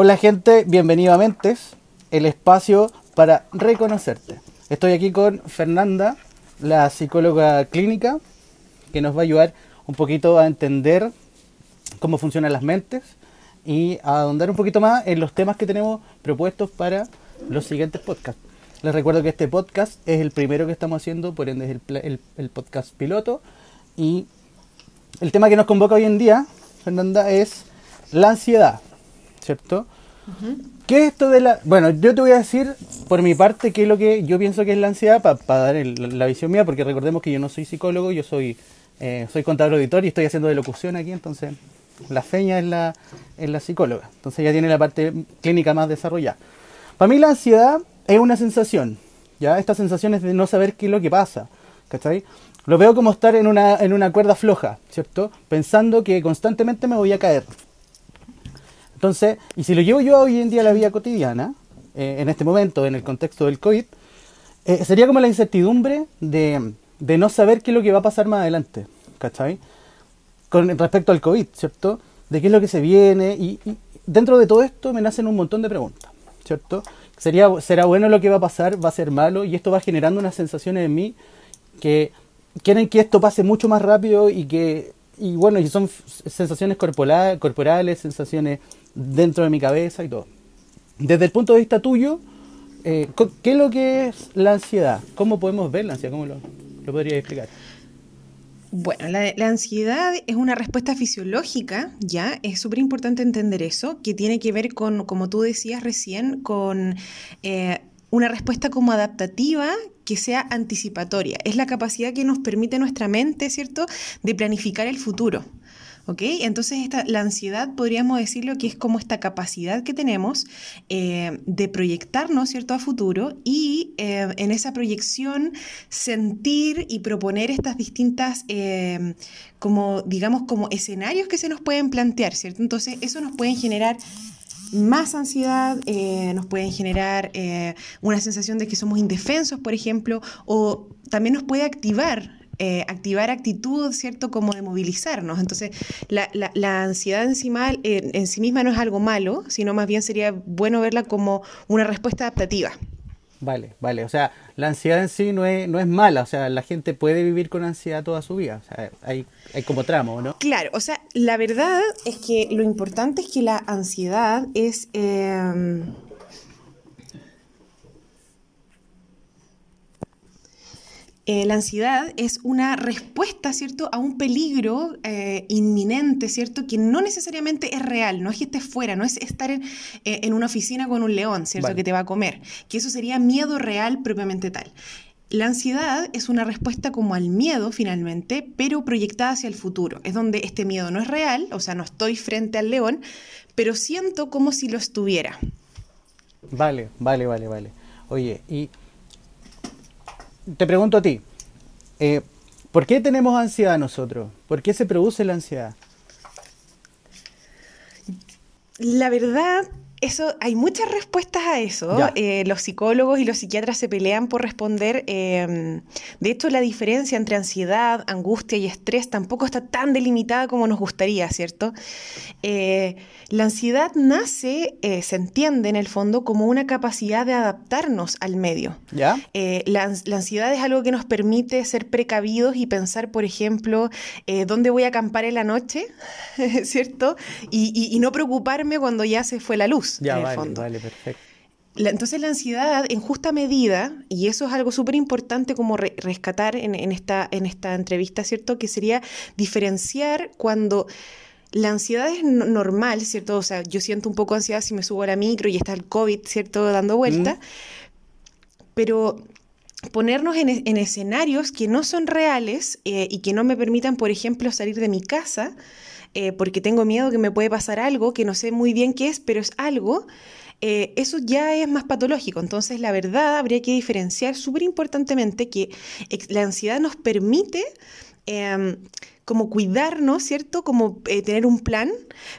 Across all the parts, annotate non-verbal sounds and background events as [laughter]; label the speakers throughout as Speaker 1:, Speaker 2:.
Speaker 1: Hola gente, bienvenido a Mentes, el espacio para reconocerte. Estoy aquí con Fernanda, la psicóloga clínica, que nos va a ayudar un poquito a entender cómo funcionan las mentes y a ahondar un poquito más en los temas que tenemos propuestos para los siguientes podcasts. Les recuerdo que este podcast es el primero que estamos haciendo, por ende es el, el podcast piloto. Y el tema que nos convoca hoy en día, Fernanda, es la ansiedad, ¿cierto? ¿Qué es esto de la...? Bueno, yo te voy a decir por mi parte qué es lo que yo pienso que es la ansiedad para dar la visión mía, porque recordemos que yo no soy psicólogo, yo soy, eh, soy contador auditor y estoy haciendo de locución aquí, entonces la feña es la, es la psicóloga, entonces ya tiene la parte clínica más desarrollada. Para mí la ansiedad es una sensación, ¿ya? Esta sensación es de no saber qué es lo que pasa, ¿cachai? Lo veo como estar en una, en una cuerda floja, ¿cierto? Pensando que constantemente me voy a caer. Entonces, y si lo llevo yo hoy en día a la vida cotidiana, eh, en este momento, en el contexto del COVID, eh, sería como la incertidumbre de, no saber qué es lo que va a pasar más adelante, ¿cachai? Con respecto al COVID, ¿cierto? De qué es lo que se viene y, y dentro de todo esto me nacen un montón de preguntas, ¿cierto? Sería, ¿Será bueno lo que va a pasar? ¿Va a ser malo? Y esto va generando unas sensaciones en mí que quieren que esto pase mucho más rápido y que, y bueno, y son sensaciones corporales, corporales, sensaciones dentro de mi cabeza y todo. Desde el punto de vista tuyo, eh, ¿qué es lo que es la ansiedad? ¿Cómo podemos ver la ansiedad? ¿Cómo lo, lo podrías explicar?
Speaker 2: Bueno, la, ansiedad es una respuesta fisiológica, ¿ya? Es súper importante entender eso, que tiene que ver con, como tú decías recién, con eh, una respuesta como adaptativa que sea anticipatoria. Es la capacidad que nos permite nuestra mente, ¿cierto?, de planificar el futuro. ¿Ok? Entonces esta, la ansiedad podríamos decirlo que es como esta capacidad que tenemos eh, de proyectarnos, ¿cierto?, a futuro y eh, en esa proyección sentir y proponer estas distintas, eh, como digamos, como escenarios que se nos pueden plantear, ¿cierto? Entonces eso nos puede generar más ansiedad, nos pueden generar una sensación de que somos indefensos, por ejemplo, o también nos puede activar. Eh, activar actitud, ¿cierto? Como de movilizarnos. Entonces, la, la, ansiedad en sí, en sí misma no es algo malo, sino más bien sería bueno verla como una respuesta adaptativa.
Speaker 1: Vale, vale. O sea, la ansiedad en sí no es, no es mala. O sea, la gente puede vivir con ansiedad toda su vida. O sea, hay, hay como tramo, ¿no?
Speaker 2: Claro, o sea, la verdad es que lo importante es que la ansiedad es... Eh, Eh, la ansiedad es una respuesta, ¿cierto?, a un peligro eh, inminente, ¿cierto?, que no necesariamente es real, no es que estés fuera, no es estar en, eh, una oficina con un león, ¿cierto?, que te va a comer, que eso sería miedo real propiamente tal. La ansiedad es una respuesta como al miedo finalmente, pero proyectada hacia el futuro. Es donde este miedo no es real, o sea, no estoy frente al león, pero siento como si lo estuviera.
Speaker 1: Vale, vale, vale, vale. Oye, y te pregunto a ti, eh, ¿por qué tenemos ansiedad nosotros? ¿Por qué se produce la ansiedad?
Speaker 2: La verdad, eso, hay muchas respuestas a eso. Eh, los psicólogos y los psiquiatras se pelean por responder. Em, de hecho, la diferencia entre ansiedad, angustia y estrés tampoco está tan delimitada como nos gustaría, ¿cierto? Eh, la ansiedad nace, eh, se entiende en el fondo, como una capacidad de adaptarnos al medio.
Speaker 1: ¿Ya?
Speaker 2: La, ansiedad es algo que nos permite ser precavidos y pensar, por ejemplo, dónde voy a acampar en la noche, [laughs] ¿cierto? Y, no preocuparme cuando ya se fue la luz.
Speaker 1: Ya, vale, vale, perfecto.
Speaker 2: entonces la ansiedad en justa medida, y eso es algo súper importante como rescatar en, esta, en esta entrevista, ¿cierto? Que sería diferenciar cuando la ansiedad es normal, ¿cierto? O sea, yo siento un poco ansiedad si me subo a la micro y está el COVID, ¿cierto? Dando vuelta. Pero ponernos en, escenarios que no son reales eh, y que no me permitan, por ejemplo, salir de mi casa eh, porque tengo miedo que me puede pasar algo que no sé muy bien qué es, pero es algo, eh, eso ya es más patológico. Entonces, la verdad, habría que diferenciar súper importantemente que la ansiedad nos permite em, como cuidarnos, ¿cierto? Como eh, tener un plan,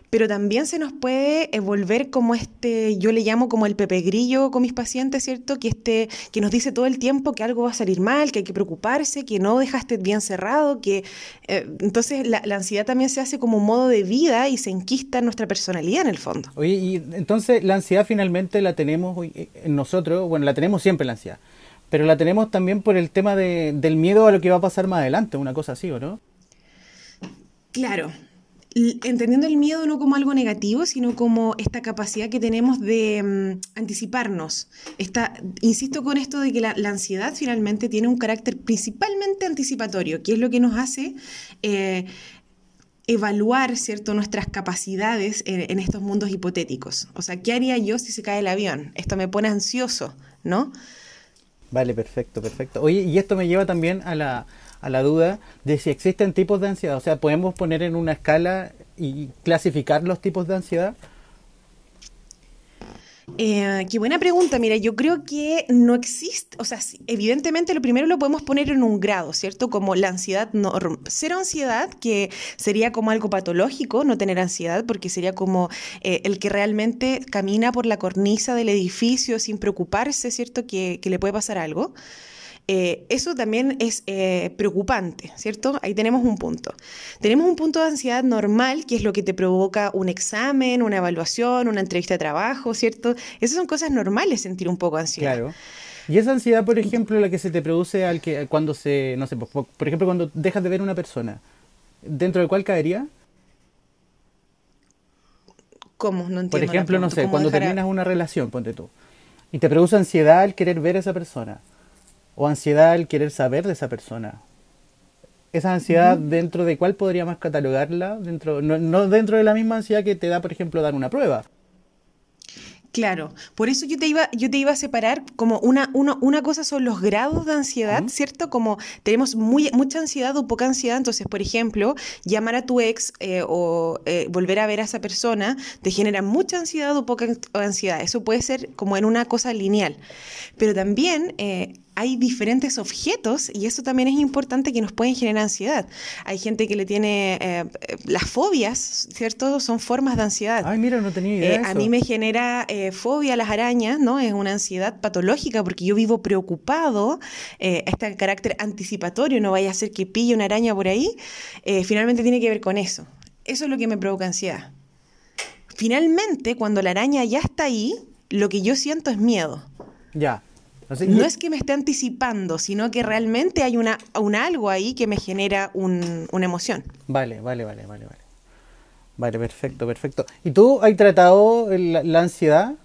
Speaker 2: pero también se nos puede eh, volver como este, yo le llamo como el pepe grillo con mis pacientes, ¿cierto? Que, este, que nos dice todo el tiempo que algo va a salir mal, que hay que preocuparse, que no dejaste bien cerrado, que eh, entonces la, ansiedad también se hace como modo de vida y se enquista en nuestra personalidad en el fondo.
Speaker 1: Oye, y entonces la ansiedad finalmente la tenemos en nosotros, bueno, la tenemos siempre la ansiedad, pero la tenemos también por el tema de, del miedo a lo que va a pasar más adelante, una cosa así, ¿o no?
Speaker 2: Claro, entendiendo el miedo no como algo negativo, sino como esta capacidad que tenemos de mm, anticiparnos. Esta, insisto con esto de que la, ansiedad finalmente tiene un carácter principalmente anticipatorio, que es lo que nos hace eh, evaluar ¿cierto? nuestras capacidades en, en, estos mundos hipotéticos. O sea, ¿qué haría yo si se cae el avión? Esto me pone ansioso, ¿no?
Speaker 1: Vale, perfecto, perfecto. Oye, y esto me lleva también a la, a la duda de si existen tipos de ansiedad. O sea, ¿podemos poner en una escala y clasificar los tipos de ansiedad?
Speaker 2: Eh, qué buena pregunta. Mira, yo creo que no existe, o sea, evidentemente lo primero lo podemos poner en un grado, ¿cierto? Como la ansiedad, no, cero ansiedad, que sería como algo patológico, no tener ansiedad, porque sería como eh, el que realmente camina por la cornisa del edificio sin preocuparse, ¿cierto? Que, que le puede pasar algo. Eh, eso también es eh, preocupante, ¿cierto? Ahí tenemos un punto. Tenemos un punto de ansiedad normal, que es lo que te provoca un examen, una evaluación, una entrevista de trabajo, ¿cierto? Esas son cosas normales, sentir un poco de ansiedad.
Speaker 1: Claro. Y esa ansiedad, por ejemplo, la que se te produce al que cuando se, no sé, por, ejemplo, cuando dejas de ver a una persona, ¿dentro de cuál caería?
Speaker 2: ¿Cómo? No entiendo.
Speaker 1: Por ejemplo, no sé, cuando terminas una relación, ponte tú, y te produce ansiedad al querer ver a esa persona o ansiedad al querer saber de esa persona. Esa ansiedad, dentro de cuál podríamos catalogarla, dentro, no, no dentro de la misma ansiedad que te da, por ejemplo, dar una prueba.
Speaker 2: Claro, por eso yo te iba, yo te iba a separar como una, una cosa son los grados de ansiedad, ¿cierto? Como tenemos muy, mucha ansiedad o poca ansiedad, entonces, por ejemplo, llamar a tu ex eh, o eh, volver a ver a esa persona te genera mucha ansiedad o poca ansiedad. Eso puede ser como en una cosa lineal. Pero también eh, hay diferentes objetos y eso también es importante que nos pueden generar ansiedad. Hay gente que le tiene eh, las fobias, ¿cierto? Son formas de ansiedad.
Speaker 1: Ay, mira, no tenía idea.
Speaker 2: Eh, a mí me genera eh, fobia las arañas, ¿no? Es una ansiedad patológica porque yo vivo preocupado, este carácter anticipatorio, no vaya a ser que pille una araña por ahí, finalmente tiene que ver con eso. Eso es lo que me provoca ansiedad. Finalmente, cuando la araña ya está ahí, lo que yo siento es miedo.
Speaker 1: Ya
Speaker 2: no es que me esté anticipando, sino que realmente hay una, un algo ahí que me genera una emoción.
Speaker 1: Vale, vale, vale, vale, vale. Vale, perfecto, perfecto. ¿Y tú has tratado la, ansiedad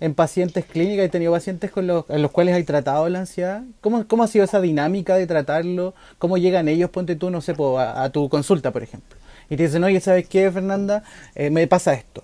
Speaker 1: en pacientes clínicas? ¿Has tenido pacientes con los, en los cuales has tratado la ansiedad? ¿Cómo, ¿Cómo ha sido esa dinámica de tratarlo? ¿Cómo llegan ellos, ponte tú, no sé, a, tu consulta, por ejemplo? Y te dicen, oye, ¿sabes qué, Fernanda? Eh, me pasa esto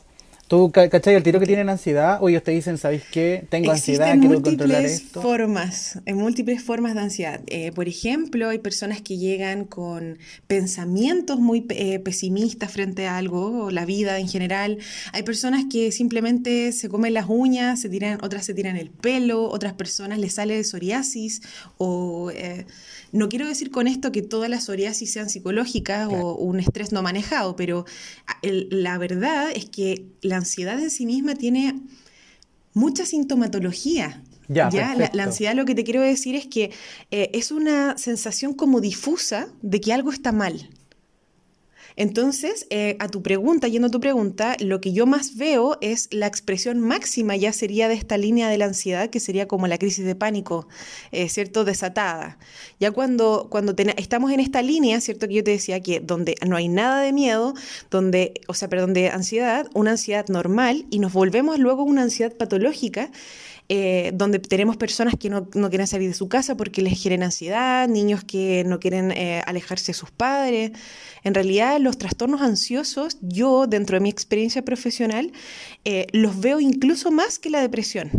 Speaker 1: ¿Tú, cachai, el tiro que tienen ansiedad o ellos te dicen, ¿sabéis qué? Tengo ansiedad, quiero controlar esto?
Speaker 2: formas, en múltiples formas de ansiedad. Eh, por ejemplo, hay personas que llegan con pensamientos muy eh, pesimistas frente a algo, o la vida en general. Hay personas que simplemente se comen las uñas, se tiran, otras se tiran el pelo, otras personas les sale psoriasis o... Eh, no quiero decir con esto que todas las psoriasis sean psicológicas o un estrés no manejado, pero la verdad es que la ansiedad en sí misma tiene mucha sintomatología. Ya, La, ansiedad lo que te quiero decir es que eh, es una sensación como difusa de que algo está mal. Entonces, eh, a tu pregunta, yendo a tu pregunta, lo que yo más veo es la expresión máxima ya sería de esta línea de la ansiedad, que sería como la crisis de pánico, eh, ¿cierto? Desatada. Ya cuando, cuando estamos en esta línea, ¿cierto? Que yo te decía que donde no hay nada de miedo, donde, o sea, perdón, de ansiedad, una ansiedad normal, y nos volvemos luego una ansiedad patológica, eh, donde tenemos personas que no, quieren salir de su casa porque les quieren ansiedad, niños que no quieren eh, alejarse de sus padres. En realidad, los trastornos ansiosos, yo, dentro de mi experiencia profesional, eh, los veo incluso más que la depresión.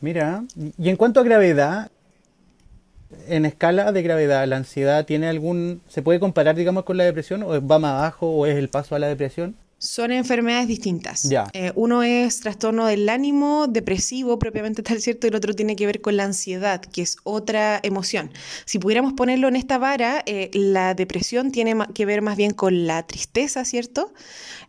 Speaker 1: Mira, y en cuanto a gravedad, en escala de gravedad, ¿la ansiedad tiene algún... ¿Se puede comparar, digamos, con la depresión? ¿O va más abajo o es el paso a la depresión?
Speaker 2: Son enfermedades distintas. Eh, uno es trastorno del ánimo, depresivo, propiamente tal, ¿cierto? Y el otro tiene que ver con la ansiedad, que es otra emoción. Si pudiéramos ponerlo en esta vara, eh, la depresión tiene que ver más bien con la tristeza, ¿cierto?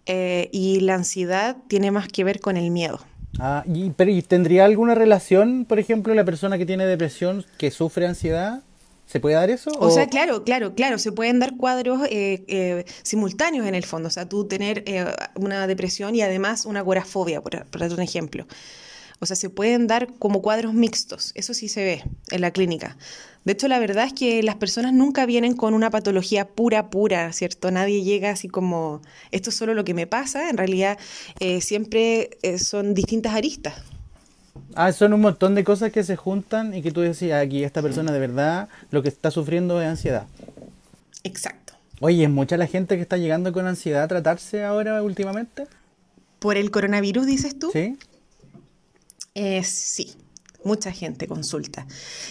Speaker 2: Eh, y la ansiedad tiene más que ver con el miedo.
Speaker 1: Ah, y, pero ¿y tendría alguna relación, por ejemplo, la persona que tiene depresión, que sufre ansiedad? ¿Se puede dar eso?
Speaker 2: O sea, claro, claro, claro, se pueden dar cuadros eh, eh, simultáneos en el fondo. O sea, tú tener eh, una depresión y además una agorafobia, por, por dar un ejemplo. O sea, se pueden dar como cuadros mixtos. Eso sí se ve en la clínica. De hecho, la verdad es que las personas nunca vienen con una patología pura, pura, ¿cierto? Nadie llega así como, esto es solo lo que me pasa. En realidad, eh, siempre son distintas aristas.
Speaker 1: Ah, son un montón de cosas que se juntan y que tú decías aquí, esta persona de verdad lo que está sufriendo es ansiedad.
Speaker 2: Exacto.
Speaker 1: Oye, ¿es mucha la gente que está llegando con ansiedad a tratarse ahora últimamente?
Speaker 2: ¿Por el coronavirus, dices tú?
Speaker 1: Sí.
Speaker 2: Eh, sí, mucha gente consulta.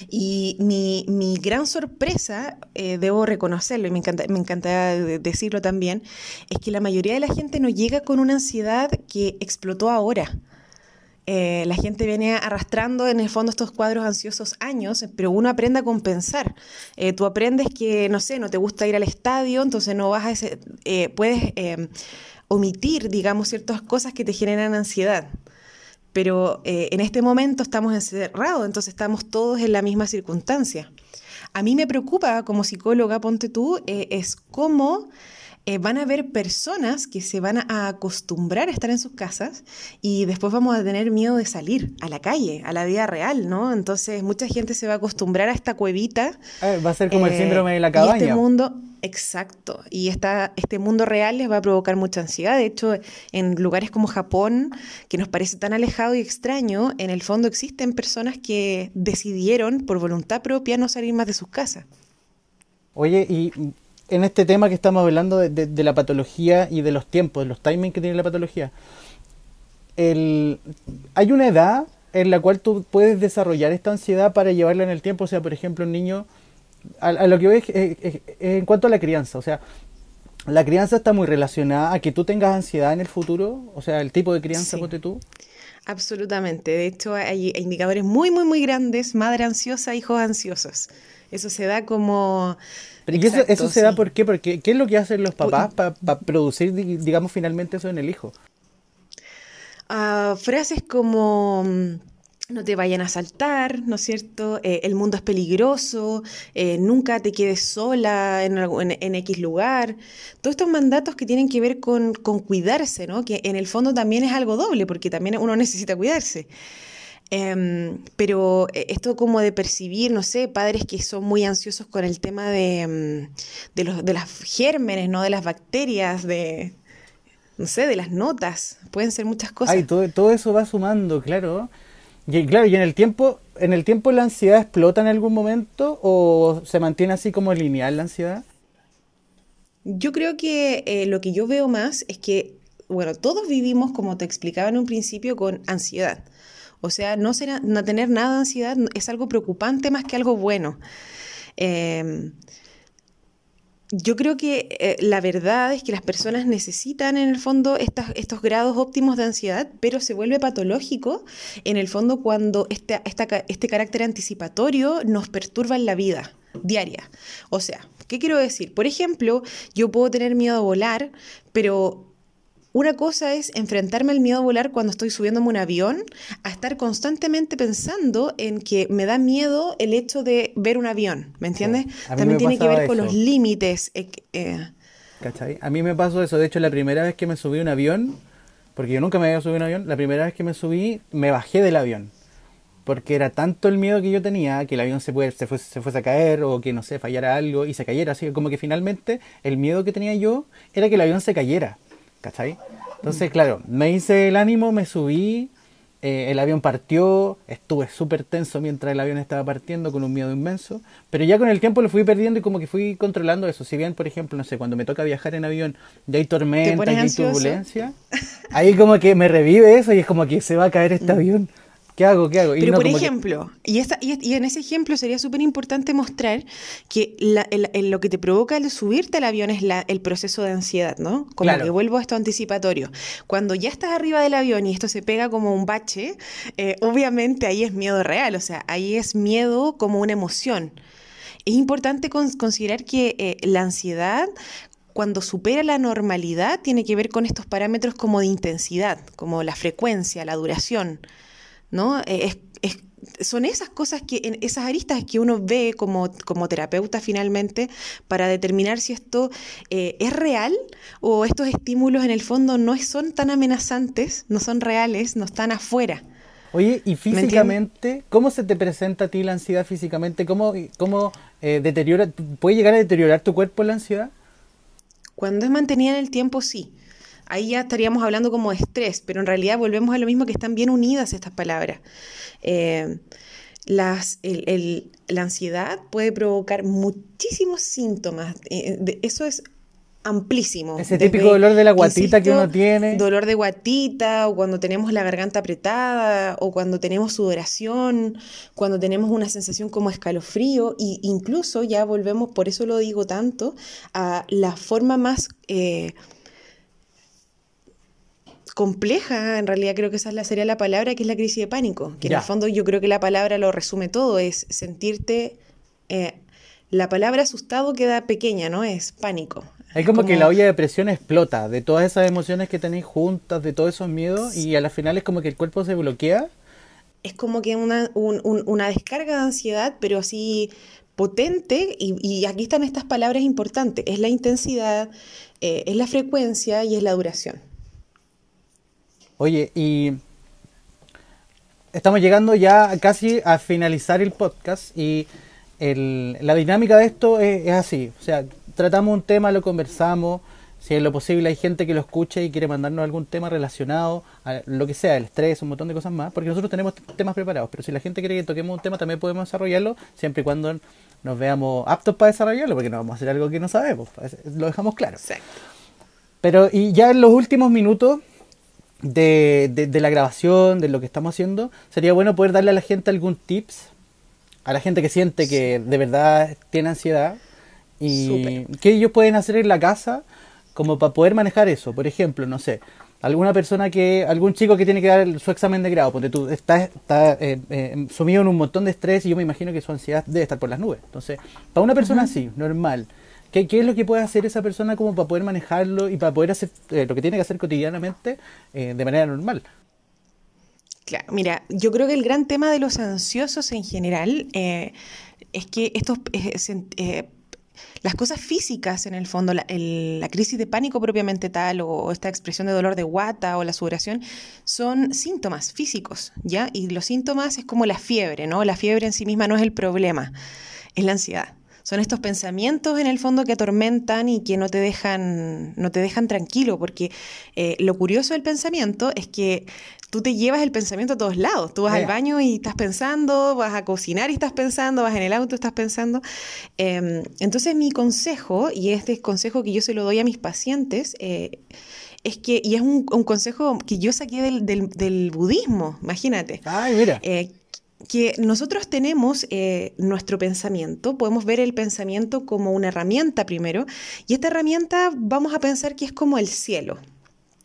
Speaker 2: Y mi, mi gran sorpresa, eh, debo reconocerlo y me encanta, me encanta de- decirlo también, es que la mayoría de la gente no llega con una ansiedad que explotó ahora. Eh, la gente viene arrastrando en el fondo estos cuadros ansiosos años, pero uno aprende a compensar. Eh, tú aprendes que, no sé, no te gusta ir al estadio, entonces no vas a ese, eh, puedes eh, omitir, digamos, ciertas cosas que te generan ansiedad. Pero eh, en este momento estamos encerrados, entonces estamos todos en la misma circunstancia. A mí me preocupa como psicóloga, ponte tú, es cómo eh, van a haber personas que se van a acostumbrar a estar en sus casas y después vamos a tener miedo de salir a la calle, a la vida real, ¿no? Entonces mucha gente se va a acostumbrar a esta cuevita.
Speaker 1: Ah, va a ser como el
Speaker 2: eh,
Speaker 1: síndrome de la
Speaker 2: Y
Speaker 1: cabaña.
Speaker 2: este mundo, exacto, y esta, este mundo real les va a provocar mucha ansiedad. De hecho, en lugares como Japón, que nos parece tan alejado y extraño, en el fondo existen personas que decidieron por voluntad propia no salir más de sus casas.
Speaker 1: Oye, y en este tema que estamos hablando de, de- de la patología y de los tiempos, de los timings que tiene la patología, el, ¿hay una edad en la cual tú puedes desarrollar esta ansiedad para llevarla en el tiempo? O sea, por ejemplo, un niño, a, a lo que voy es, es- es- es en cuanto a la crianza, o sea, la crianza está muy relacionada a que tú tengas ansiedad en el futuro, o sea, el tipo de crianza,
Speaker 2: Sí.
Speaker 1: ponte tú.
Speaker 2: Absolutamente. De hecho, hay indicadores muy, muy, muy grandes. Madre ansiosa, hijos ansiosos. Eso se da como...
Speaker 1: Pero ¿y eso, se da por qué? Porque, ¿Qué es lo que hacen los papás para producir, di- digamos, finalmente eso en el hijo?
Speaker 2: Ah, frases como mm, no te vayan a asaltar, ¿no es cierto? Eh, el mundo es peligroso, eh, nunca te quedes sola en, en- en X lugar. Todos estos mandatos que tienen que ver con, con cuidarse, ¿no? Que en el fondo también es algo doble, porque también uno [laughs] necesita cuidarse. Em, pero eh, esto como de percibir, no sé, padres que son muy ansiosos con el tema de, mm, de los, de las gérmenes, ¿no? De las bacterias, de, no sé, de las notas. Pueden ser muchas cosas.
Speaker 1: Ay, todo, todo eso va sumando, claro. Y claro, y en el tiempo, en el tiempo la ansiedad explota en algún momento o se mantiene así como lineal la ansiedad.
Speaker 2: Yo creo que eh, lo que yo veo más es que, bueno, todos vivimos, como te explicaba en un principio, con ansiedad. O sea, no, será, no tener nada de ansiedad es algo preocupante más que algo bueno. Em, yo creo que eh, la verdad es que las personas necesitan en el fondo estos grados óptimos de ansiedad, pero se vuelve patológico en el fondo cuando este carácter anticipatorio nos perturba en la vida diaria. O sea, ¿qué quiero decir? Por ejemplo, yo puedo tener miedo a volar, pero una cosa es enfrentarme al miedo a volar cuando estoy subiéndome un avión, a estar constantemente pensando en que me da miedo el hecho de ver un avión, ¿me entiendes? También
Speaker 1: me
Speaker 2: tiene que ver con los límites. eh, eh,
Speaker 1: ¿Cachai? A mí me pasó eso. De hecho, la primera vez que me subí a un avión, porque yo nunca me había subido a un avión, la primera vez que me subí, me bajé del avión. Porque era tanto el miedo que yo tenía que el avión se, puede, se, fuese, se fuese a caer o que, no sé, fallara algo y se cayera. Así que como que finalmente el miedo que tenía yo era que el avión se cayera. ¿Cachai? Entonces, claro, me hice el ánimo, me subí, eh, el avión partió, estuve súper tenso mientras el avión estaba partiendo con un miedo inmenso, pero ya con el tiempo lo fui perdiendo y como que fui controlando eso. Si bien, por ejemplo, no sé, cuando me toca viajar en avión y hay tormenta
Speaker 2: pones
Speaker 1: y hay
Speaker 2: ansioso?
Speaker 1: turbulencia, ahí como que me revive eso y es como que se va a caer este avión. ¿Qué hago? ¿Qué hago?
Speaker 2: Pero por ejemplo, y, y, en ese ejemplo sería súper importante mostrar que lo que te provoca el subirte al avión es el proceso de ansiedad, ¿no? Como que vuelvo a esto anticipatorio. Cuando ya estás arriba del avión y esto se pega como un bache, eh, obviamente ahí es miedo real, o sea, ahí es miedo como una emoción. Es importante considerar que eh, la ansiedad cuando supera la normalidad tiene que ver con estos parámetros como de intensidad, como la frecuencia, la duración, ¿no? Eh, son esas cosas que, esas aristas que uno ve como, como terapeuta finalmente para determinar si esto eh, es real o estos estímulos en el fondo no son tan amenazantes, no son reales, no están afuera.
Speaker 1: Oye, y físicamente, ¿cómo se te presenta a ti la ansiedad físicamente? ¿Cómo, cómo eh, deteriora, puede llegar a deteriorar tu cuerpo la ansiedad?
Speaker 2: Cuando es mantenida en el tiempo, sí. Ahí ya estaríamos hablando como de estrés, pero en realidad volvemos a lo mismo que están bien unidas estas palabras. Eh, las, la ansiedad puede provocar muchísimos síntomas. Eh, eso es amplísimo.
Speaker 1: Ese típico dolor de la guatita que uno tiene.
Speaker 2: Dolor de guatita, o cuando tenemos la garganta apretada, o cuando tenemos sudoración, cuando tenemos una sensación como escalofrío, e incluso ya volvemos, por eso lo digo tanto, a la forma más eh, compleja, en realidad creo que esa sería la palabra, que es la crisis de pánico, que en el fondo yo creo que la palabra lo resume todo, es sentirte... Eh, la palabra asustado queda pequeña, ¿no? Es pánico.
Speaker 1: Es como, que la olla de presión explota de todas esas emociones que tenéis juntas, de todos esos miedos, y a la final es como que el cuerpo se bloquea.
Speaker 2: Es como que una, una descarga de ansiedad, pero así potente, y, aquí están estas palabras importantes, es la intensidad, eh, es la frecuencia y es la duración.
Speaker 1: Oye, y estamos llegando ya casi a finalizar el podcast y la dinámica de esto es, es así, o sea, tratamos un tema, lo conversamos, si es lo posible hay gente que lo escuche y quiere mandarnos algún tema relacionado a lo que sea, el estrés, un montón de cosas más, porque nosotros tenemos temas preparados, pero si la gente quiere que toquemos un tema también podemos desarrollarlo, siempre y cuando nos veamos aptos para desarrollarlo, porque no vamos a hacer algo que no sabemos, lo dejamos claro. Pero y ya en los últimos minutos de, de, la grabación, de lo que estamos haciendo, sería bueno poder darle a la gente algún tips, a la gente que siente que de verdad tiene ansiedad, y qué ellos pueden hacer en la casa como para poder manejar eso. Por ejemplo, no sé, alguna persona que, algún chico que tiene que dar su examen de grado, porque tú estás está, eh, eh, sumido en un montón de estrés y yo me imagino que su ansiedad debe estar por las nubes. Entonces, para una persona así, normal, ¿qué, ¿qué, es lo que puede hacer esa persona como para poder manejarlo y para poder hacer eh, lo que tiene que hacer cotidianamente de manera normal?
Speaker 2: Claro, mira, yo creo que el gran tema de los ansiosos en general es que estos las cosas físicas en el fondo, la, crisis de pánico propiamente tal o esta expresión de dolor de guata o la sudoración son síntomas físicos, ¿ya? Y los síntomas es como la fiebre, ¿no? La fiebre en sí misma no es el problema, es la ansiedad. Son estos pensamientos en el fondo que atormentan y que no te dejan, no te dejan tranquilo, porque eh, lo curioso del pensamiento es que tú te llevas el pensamiento a todos lados. Tú vas al baño y estás pensando, vas a cocinar y estás pensando, vas en el auto y estás pensando. Em, entonces mi consejo, y este consejo que yo se lo doy a mis pacientes, eh, es que, y es un, consejo que yo saqué del, budismo, imagínate.
Speaker 1: Ay, mira.
Speaker 2: Eh, que nosotros tenemos eh, nuestro pensamiento, podemos ver el pensamiento como una herramienta primero, y esta herramienta vamos a pensar que es como el cielo,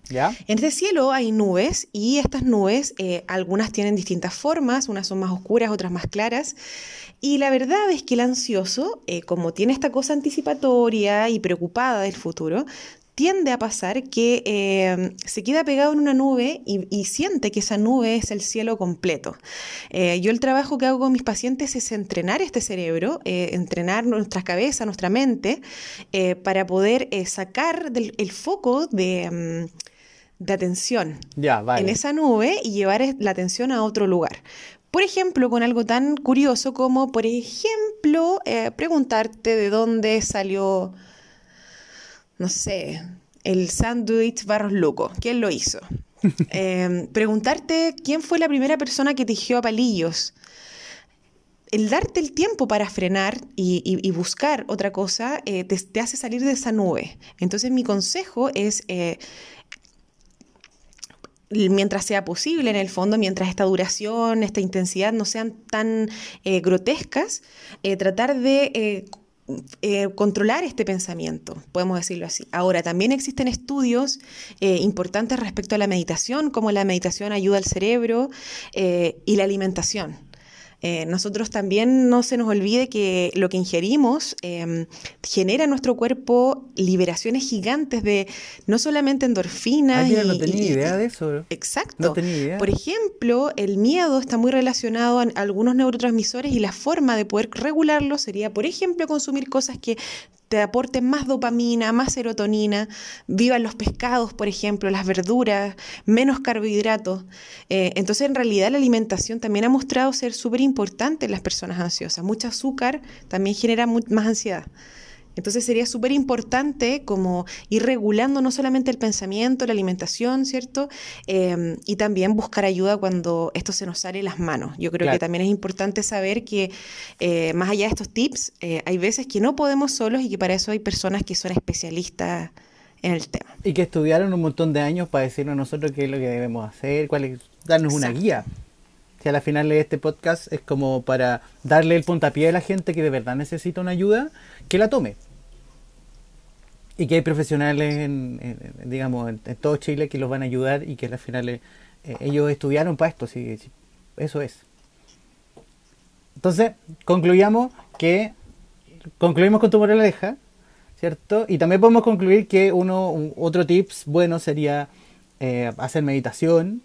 Speaker 2: en este cielo hay nubes y estas nubes, eh, algunas tienen distintas formas, unas son más oscuras, otras más claras. Y la verdad es que el ansioso, eh, como tiene esta cosa anticipatoria y preocupada del futuro, tiende a pasar que eh, se queda pegado en una nube y, siente que esa nube es el cielo completo. yo el trabajo que hago con mis pacientes es entrenar este cerebro, entrenar nuestra cabeza, nuestra mente, para poder sacar del, el foco de... Mm, de atención en esa nube y llevar la atención a otro lugar. Por ejemplo, con algo tan curioso como, por ejemplo, eh, preguntarte de dónde salió, no sé, el sándwich Barros Luco, quién lo hizo. [laughs] Em, preguntarte quién fue la primera persona que tejió a palillos. El darte el tiempo para frenar y, buscar otra cosa eh, te, hace salir de esa nube. Entonces mi consejo es eh, mientras sea posible en el fondo, mientras esta duración, esta intensidad no sean tan eh, grotescas, eh, tratar de eh, controlar este pensamiento, podemos decirlo así. Ahora, también existen estudios eh, importantes respecto a la meditación, como la meditación ayuda al cerebro eh, y la alimentación. Eh, nosotros también no se nos olvide que lo que ingerimos eh, genera en nuestro cuerpo liberaciones gigantes de no solamente endorfinas.
Speaker 1: Ah, no tenía idea de eso.
Speaker 2: Exacto.
Speaker 1: No tenía idea.
Speaker 2: Por ejemplo, el miedo está muy relacionado a algunos neurotransmisores y la forma de poder regularlo sería, por ejemplo, consumir cosas que te aporten más dopamina, más serotonina, vivan los pescados, por ejemplo, las verduras, menos carbohidratos. Eh, entonces, en realidad, la alimentación también ha mostrado ser súper importante en las personas ansiosas. Mucho azúcar también genera más ansiedad. Entonces sería súper importante como ir regulando no solamente el pensamiento, la alimentación, ¿cierto? Eh, y también buscar ayuda cuando esto se nos sale las manos. Yo creo
Speaker 1: Claro.
Speaker 2: que también es importante saber que eh, más allá de estos tips, eh, hay veces que no podemos solos y que para eso hay personas que son especialistas en el tema.
Speaker 1: Y que estudiaron un montón de años para decirnos a nosotros qué es lo que debemos hacer, cuál es, darnos una guía. Si a la final de este podcast es como para darle el puntapié a la gente que de verdad necesita una ayuda, que la tome. Y que hay profesionales, en, digamos, en, todo Chile que los van a ayudar y que al final eh, ellos estudiaron para esto, sí, eso es. Entonces, concluyamos que, concluimos con tu moraleja, ¿cierto? Y también podemos concluir que uno, un- otro tips bueno sería eh, hacer meditación,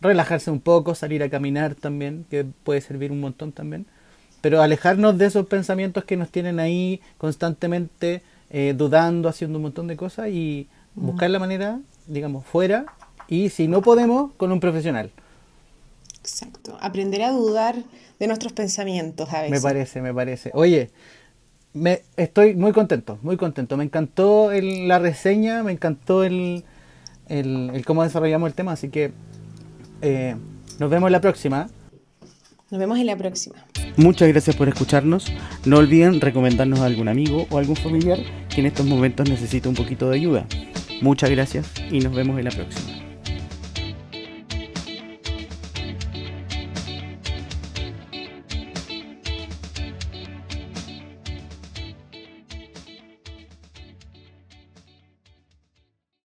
Speaker 1: relajarse un poco, salir a caminar también, que puede servir un montón también. Pero alejarnos de esos pensamientos que nos tienen ahí constantemente eh, dudando, haciendo un montón de cosas y buscar la manera, digamos, fuera. Y si no podemos, con un profesional.
Speaker 2: Exacto. Aprender a dudar de nuestros pensamientos a veces.
Speaker 1: Me parece, me parece. Oye, me, estoy muy contento, muy contento. Me encantó el- la reseña, me encantó el, el, el cómo desarrollamos el tema, así que eh, nos vemos la próxima.
Speaker 2: Nos vemos en la próxima.
Speaker 1: Muchas gracias por escucharnos. No olviden recomendarnos a algún amigo o algún familiar que en estos momentos necesita un poquito de ayuda. Muchas gracias y nos vemos en la próxima.